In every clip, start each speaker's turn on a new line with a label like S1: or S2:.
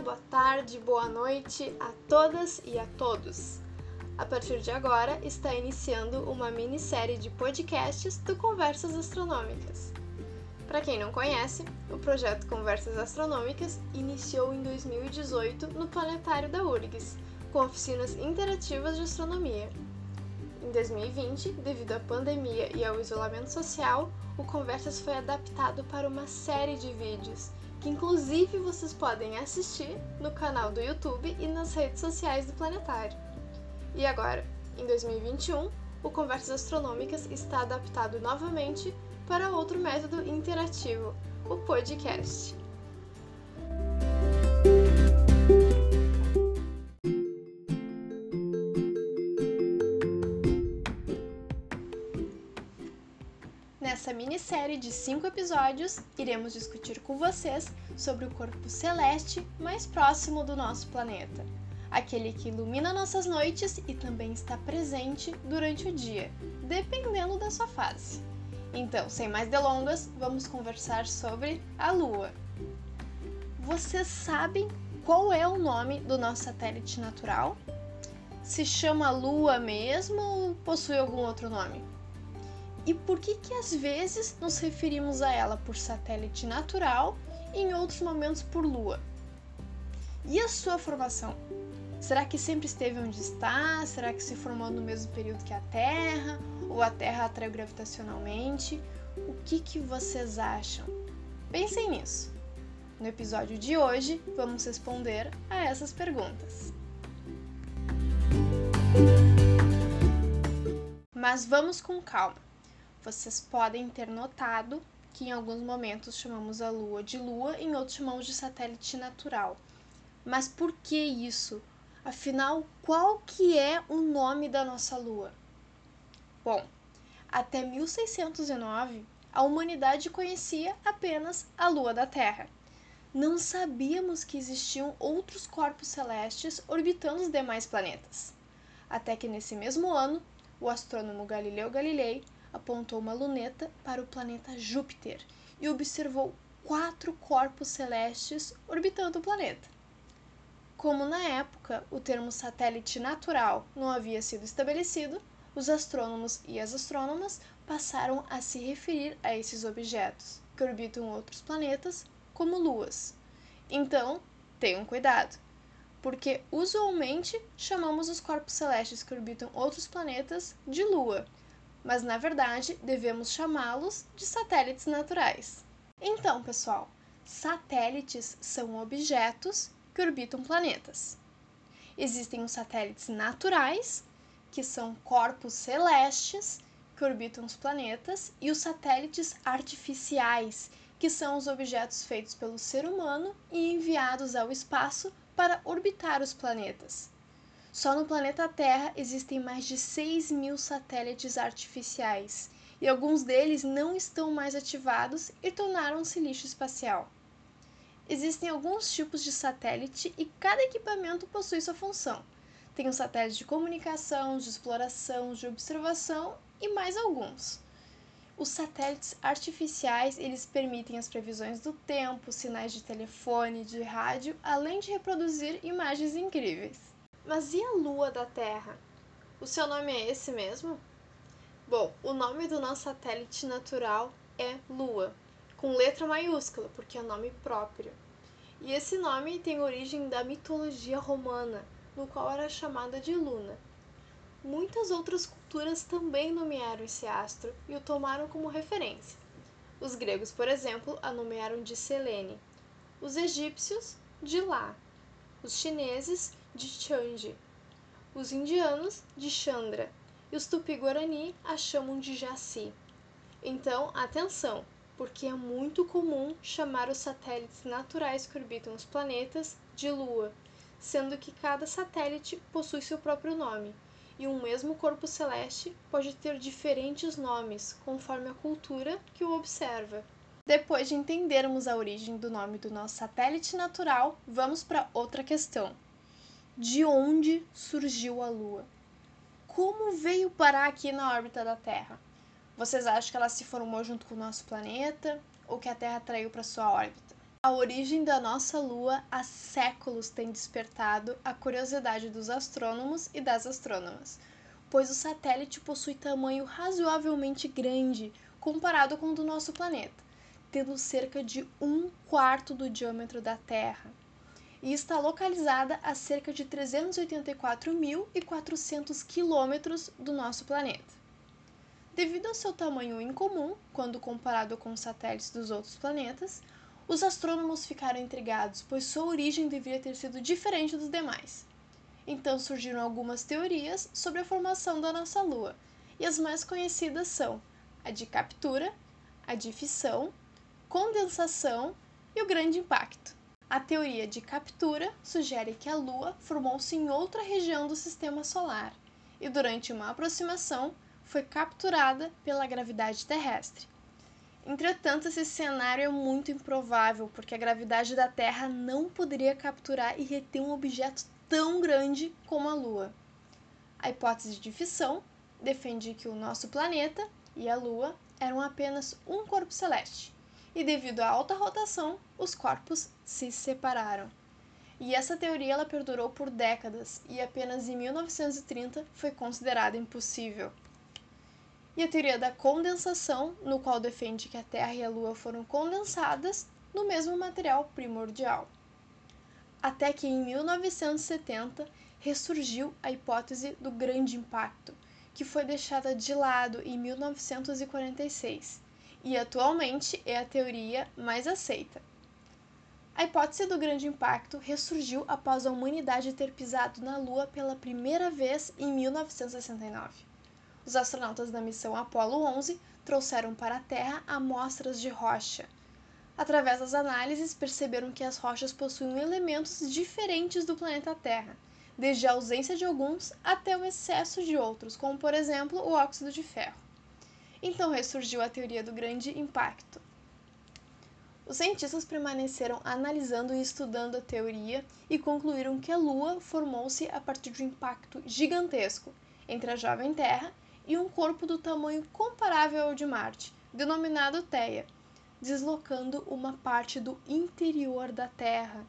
S1: boa tarde, boa noite a todas e a todos. A partir de agora está iniciando uma minissérie de podcasts do Conversas Astronômicas. Para quem não conhece, o projeto Conversas Astronômicas iniciou em 2018 no planetário da URGS, com oficinas interativas de astronomia. Em 2020, devido à pandemia e ao isolamento social, o Conversas foi adaptado para uma série de vídeos que inclusive vocês podem assistir no canal do YouTube e nas redes sociais do Planetário. E agora, em 2021, o Conversas Astronômicas está adaptado novamente para outro método interativo, o podcast. Nessa minissérie de cinco episódios, iremos discutir com vocês sobre o corpo celeste mais próximo do nosso planeta, aquele que ilumina nossas noites e também está presente durante o dia, dependendo da sua fase. Então, sem mais delongas, vamos conversar sobre a Lua. Vocês sabem qual é o nome do nosso satélite natural? Se chama Lua mesmo ou possui algum outro nome? E por que que às vezes nos referimos a ela por satélite natural e em outros momentos por lua? E a sua formação? Será que sempre esteve onde está? Será que se formou no mesmo período que a Terra? Ou a Terra atraiu gravitacionalmente? O que, que vocês acham? Pensem nisso. No episódio de hoje, vamos responder a essas perguntas. Mas vamos com calma vocês podem ter notado que em alguns momentos chamamos a Lua de Lua, em outros chamamos de satélite natural. Mas por que isso? Afinal, qual que é o nome da nossa Lua? Bom, até 1609, a humanidade conhecia apenas a Lua da Terra. Não sabíamos que existiam outros corpos celestes orbitando os demais planetas. Até que nesse mesmo ano, o astrônomo Galileu Galilei apontou uma luneta para o planeta Júpiter e observou quatro corpos celestes orbitando o planeta. Como na época o termo satélite natural não havia sido estabelecido, os astrônomos e as astrônomas passaram a se referir a esses objetos que orbitam outros planetas como luas. Então, tenham cuidado, porque usualmente chamamos os corpos celestes que orbitam outros planetas de lua, mas na verdade devemos chamá-los de satélites naturais. Então, pessoal, satélites são objetos que orbitam planetas. Existem os satélites naturais, que são corpos celestes que orbitam os planetas, e os satélites artificiais, que são os objetos feitos pelo ser humano e enviados ao espaço para orbitar os planetas. Só no planeta Terra existem mais de 6 mil satélites artificiais e alguns deles não estão mais ativados e tornaram-se lixo espacial. Existem alguns tipos de satélite e cada equipamento possui sua função. Tem um satélite de comunicação, de exploração, de observação e mais alguns. Os satélites artificiais, eles permitem as previsões do tempo, sinais de telefone, de rádio, além de reproduzir imagens incríveis. Mas e a lua da Terra? O seu nome é esse mesmo? Bom, o nome do nosso satélite natural é Lua, com letra maiúscula, porque é nome próprio. E esse nome tem origem da mitologia romana, no qual era chamada de Luna. Muitas outras culturas também nomearam esse astro e o tomaram como referência. Os gregos, por exemplo, a nomearam de Selene, os egípcios de Lá, os chineses de Changi, os indianos de Chandra e os tupi-guarani a chamam de Jaci. Então, atenção, porque é muito comum chamar os satélites naturais que orbitam os planetas de Lua, sendo que cada satélite possui seu próprio nome, e um mesmo corpo celeste pode ter diferentes nomes conforme a cultura que o observa. Depois de entendermos a origem do nome do nosso satélite natural, vamos para outra questão de onde surgiu a Lua. Como veio parar aqui na órbita da Terra? Vocês acham que ela se formou junto com o nosso planeta ou que a Terra atraiu para sua órbita? A origem da nossa Lua há séculos tem despertado a curiosidade dos astrônomos e das astrônomas, pois o satélite possui tamanho razoavelmente grande comparado com o do nosso planeta, tendo cerca de um quarto do diâmetro da Terra, e está localizada a cerca de 384.400 quilômetros do nosso planeta. Devido ao seu tamanho incomum, quando comparado com os satélites dos outros planetas, os astrônomos ficaram intrigados, pois sua origem deveria ter sido diferente dos demais. Então surgiram algumas teorias sobre a formação da nossa Lua, e as mais conhecidas são a de captura, a de fissão, condensação e o grande impacto. A teoria de captura sugere que a Lua formou-se em outra região do sistema solar e, durante uma aproximação, foi capturada pela gravidade terrestre. Entretanto, esse cenário é muito improvável, porque a gravidade da Terra não poderia capturar e reter um objeto tão grande como a Lua. A hipótese de fissão defende que o nosso planeta e a Lua eram apenas um corpo celeste, e devido à alta rotação, os corpos se separaram. E essa teoria ela perdurou por décadas e apenas em 1930 foi considerada impossível e a teoria da condensação, no qual defende que a Terra e a Lua foram condensadas no mesmo material primordial. Até que em 1970 ressurgiu a hipótese do grande impacto, que foi deixada de lado em 1946 e atualmente é a teoria mais aceita. A hipótese do grande impacto ressurgiu após a humanidade ter pisado na Lua pela primeira vez em 1969 os astronautas da missão Apollo 11 trouxeram para a Terra amostras de rocha. Através das análises, perceberam que as rochas possuem elementos diferentes do planeta Terra, desde a ausência de alguns até o excesso de outros, como por exemplo o óxido de ferro. Então ressurgiu a teoria do grande impacto. Os cientistas permaneceram analisando e estudando a teoria e concluíram que a Lua formou-se a partir de um impacto gigantesco entre a jovem Terra e um corpo do tamanho comparável ao de Marte, denominado Theia, deslocando uma parte do interior da Terra.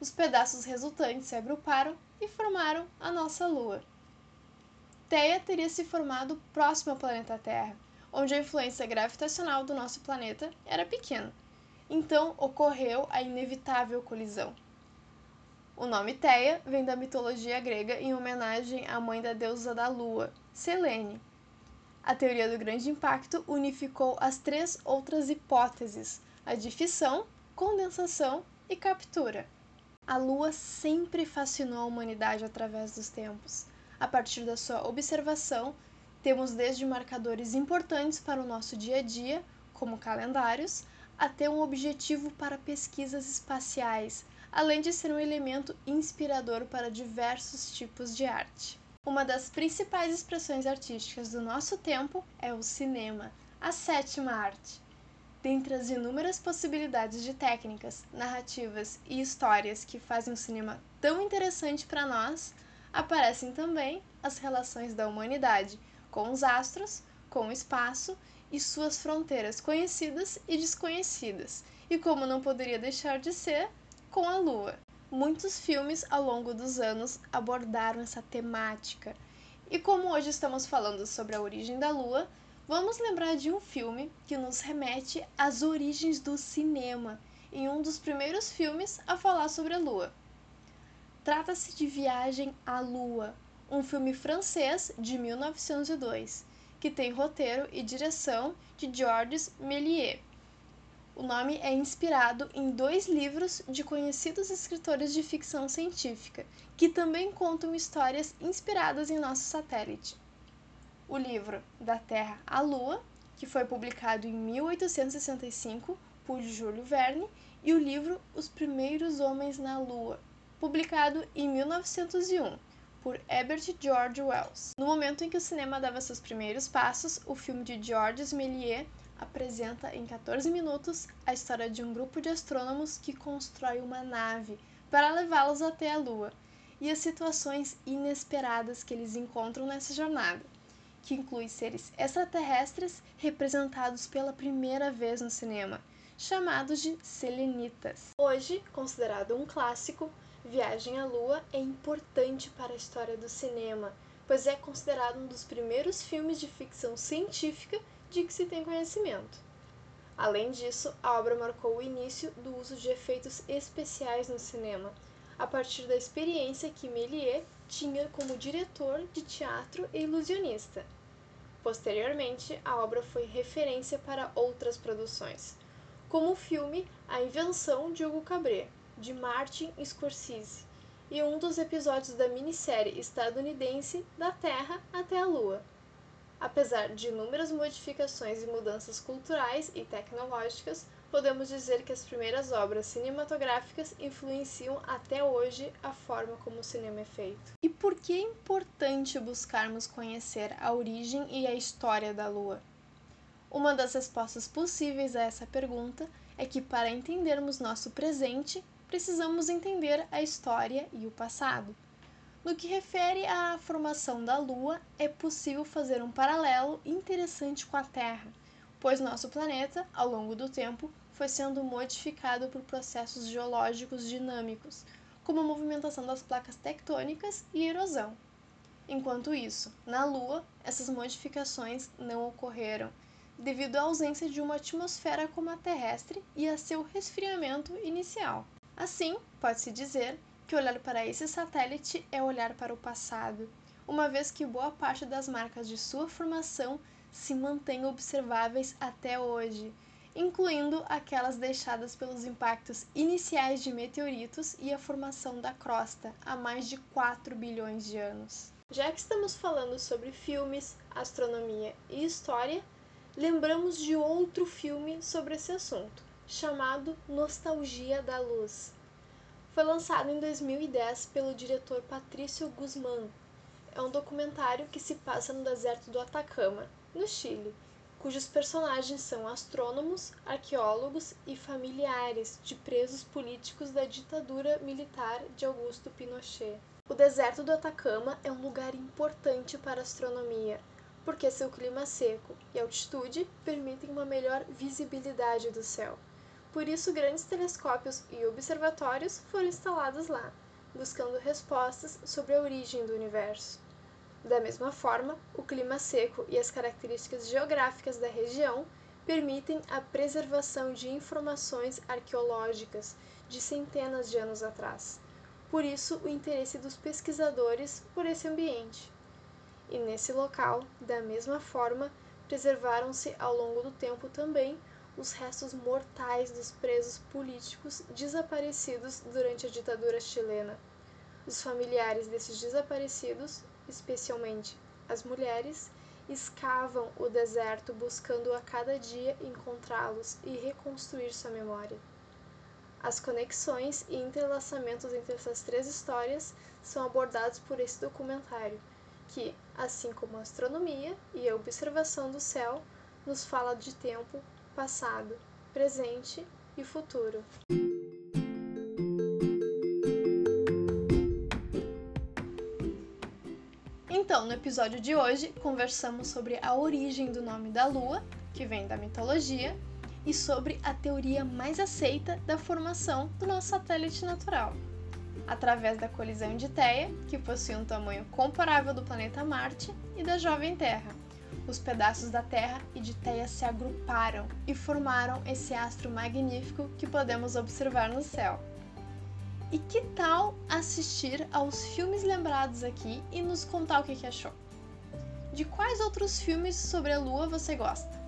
S1: Os pedaços resultantes se agruparam e formaram a nossa Lua. Theia teria se formado próximo ao planeta Terra, onde a influência gravitacional do nosso planeta era pequena. Então ocorreu a inevitável colisão. O nome Theia vem da mitologia grega em homenagem à mãe da deusa da lua, Selene. A teoria do grande impacto unificou as três outras hipóteses, a de fissão, condensação e captura. A Lua sempre fascinou a humanidade através dos tempos. A partir da sua observação, temos desde marcadores importantes para o nosso dia a dia, como calendários, até um objetivo para pesquisas espaciais, além de ser um elemento inspirador para diversos tipos de arte. Uma das principais expressões artísticas do nosso tempo é o cinema, a sétima arte. Dentre as inúmeras possibilidades de técnicas, narrativas e histórias que fazem o cinema tão interessante para nós, aparecem também as relações da humanidade com os astros, com o espaço e suas fronteiras conhecidas e desconhecidas, e como não poderia deixar de ser, com a Lua. Muitos filmes ao longo dos anos abordaram essa temática. E como hoje estamos falando sobre a origem da Lua, vamos lembrar de um filme que nos remete às origens do cinema, em um dos primeiros filmes a falar sobre a Lua. Trata-se de Viagem à Lua, um filme francês de 1902, que tem roteiro e direção de Georges Méliès. O nome é inspirado em dois livros de conhecidos escritores de ficção científica, que também contam histórias inspiradas em nosso satélite. O livro Da Terra à Lua, que foi publicado em 1865 por Júlio Verne, e o livro Os Primeiros Homens na Lua, publicado em 1901 por Herbert George Wells. No momento em que o cinema dava seus primeiros passos, o filme de Georges Méliès apresenta em 14 minutos a história de um grupo de astrônomos que constrói uma nave para levá-los até a Lua e as situações inesperadas que eles encontram nessa jornada, que inclui seres extraterrestres representados pela primeira vez no cinema, chamados de selenitas. Hoje, considerado um clássico, Viagem à Lua é importante para a história do cinema, pois é considerado um dos primeiros filmes de ficção científica de que se tem conhecimento. Além disso, a obra marcou o início do uso de efeitos especiais no cinema, a partir da experiência que Méliès tinha como diretor de teatro e ilusionista. Posteriormente, a obra foi referência para outras produções, como o filme A Invenção de Hugo Cabret, de Martin Scorsese, e um dos episódios da minissérie estadunidense Da Terra até a Lua. Apesar de inúmeras modificações e mudanças culturais e tecnológicas, podemos dizer que as primeiras obras cinematográficas influenciam até hoje a forma como o cinema é feito. E por que é importante buscarmos conhecer a origem e a história da Lua? Uma das respostas possíveis a essa pergunta é que, para entendermos nosso presente, precisamos entender a história e o passado. No que refere à formação da Lua, é possível fazer um paralelo interessante com a Terra, pois nosso planeta, ao longo do tempo, foi sendo modificado por processos geológicos dinâmicos, como a movimentação das placas tectônicas e erosão. Enquanto isso, na Lua, essas modificações não ocorreram, devido à ausência de uma atmosfera como a terrestre e a seu resfriamento inicial. Assim, pode-se dizer que olhar para esse satélite é olhar para o passado, uma vez que boa parte das marcas de sua formação se mantêm observáveis até hoje, incluindo aquelas deixadas pelos impactos iniciais de meteoritos e a formação da crosta há mais de 4 bilhões de anos. Já que estamos falando sobre filmes, astronomia e história, lembramos de outro filme sobre esse assunto, chamado Nostalgia da Luz. Foi lançado em 2010 pelo diretor Patrício Guzmán. É um documentário que se passa no deserto do Atacama, no Chile, cujos personagens são astrônomos, arqueólogos e familiares de presos políticos da ditadura militar de Augusto Pinochet. O deserto do Atacama é um lugar importante para a astronomia, porque seu clima seco e altitude permitem uma melhor visibilidade do céu. Por isso, grandes telescópios e observatórios foram instalados lá, buscando respostas sobre a origem do universo. Da mesma forma, o clima seco e as características geográficas da região permitem a preservação de informações arqueológicas de centenas de anos atrás. Por isso, o interesse dos pesquisadores por esse ambiente. E nesse local, da mesma forma, preservaram-se ao longo do tempo também os restos mortais dos presos políticos desaparecidos durante a ditadura chilena. Os familiares desses desaparecidos, especialmente as mulheres, escavam o deserto buscando a cada dia encontrá-los e reconstruir sua memória. As conexões e entrelaçamentos entre essas três histórias são abordados por esse documentário, que, assim como a astronomia e a observação do céu, nos fala de tempo passado, presente e futuro. Então, no episódio de hoje, conversamos sobre a origem do nome da Lua, que vem da mitologia, e sobre a teoria mais aceita da formação do nosso satélite natural, através da colisão de Theia, que possui um tamanho comparável do planeta Marte, e da jovem Terra, os pedaços da Terra e de Teia se agruparam e formaram esse astro magnífico que podemos observar no céu. E que tal assistir aos filmes lembrados aqui e nos contar o que achou? De quais outros filmes sobre a Lua você gosta?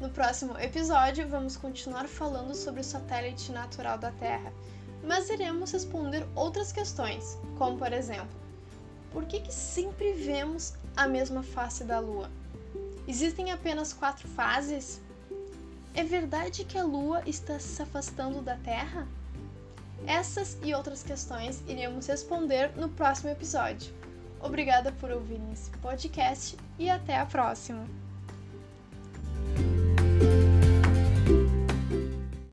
S1: No próximo episódio, vamos continuar falando sobre o satélite natural da Terra, mas iremos responder outras questões, como por exemplo, por que, que sempre vemos a mesma face da Lua? Existem apenas quatro fases? É verdade que a Lua está se afastando da Terra? Essas e outras questões iremos responder no próximo episódio. Obrigada por ouvir esse podcast e até a próxima!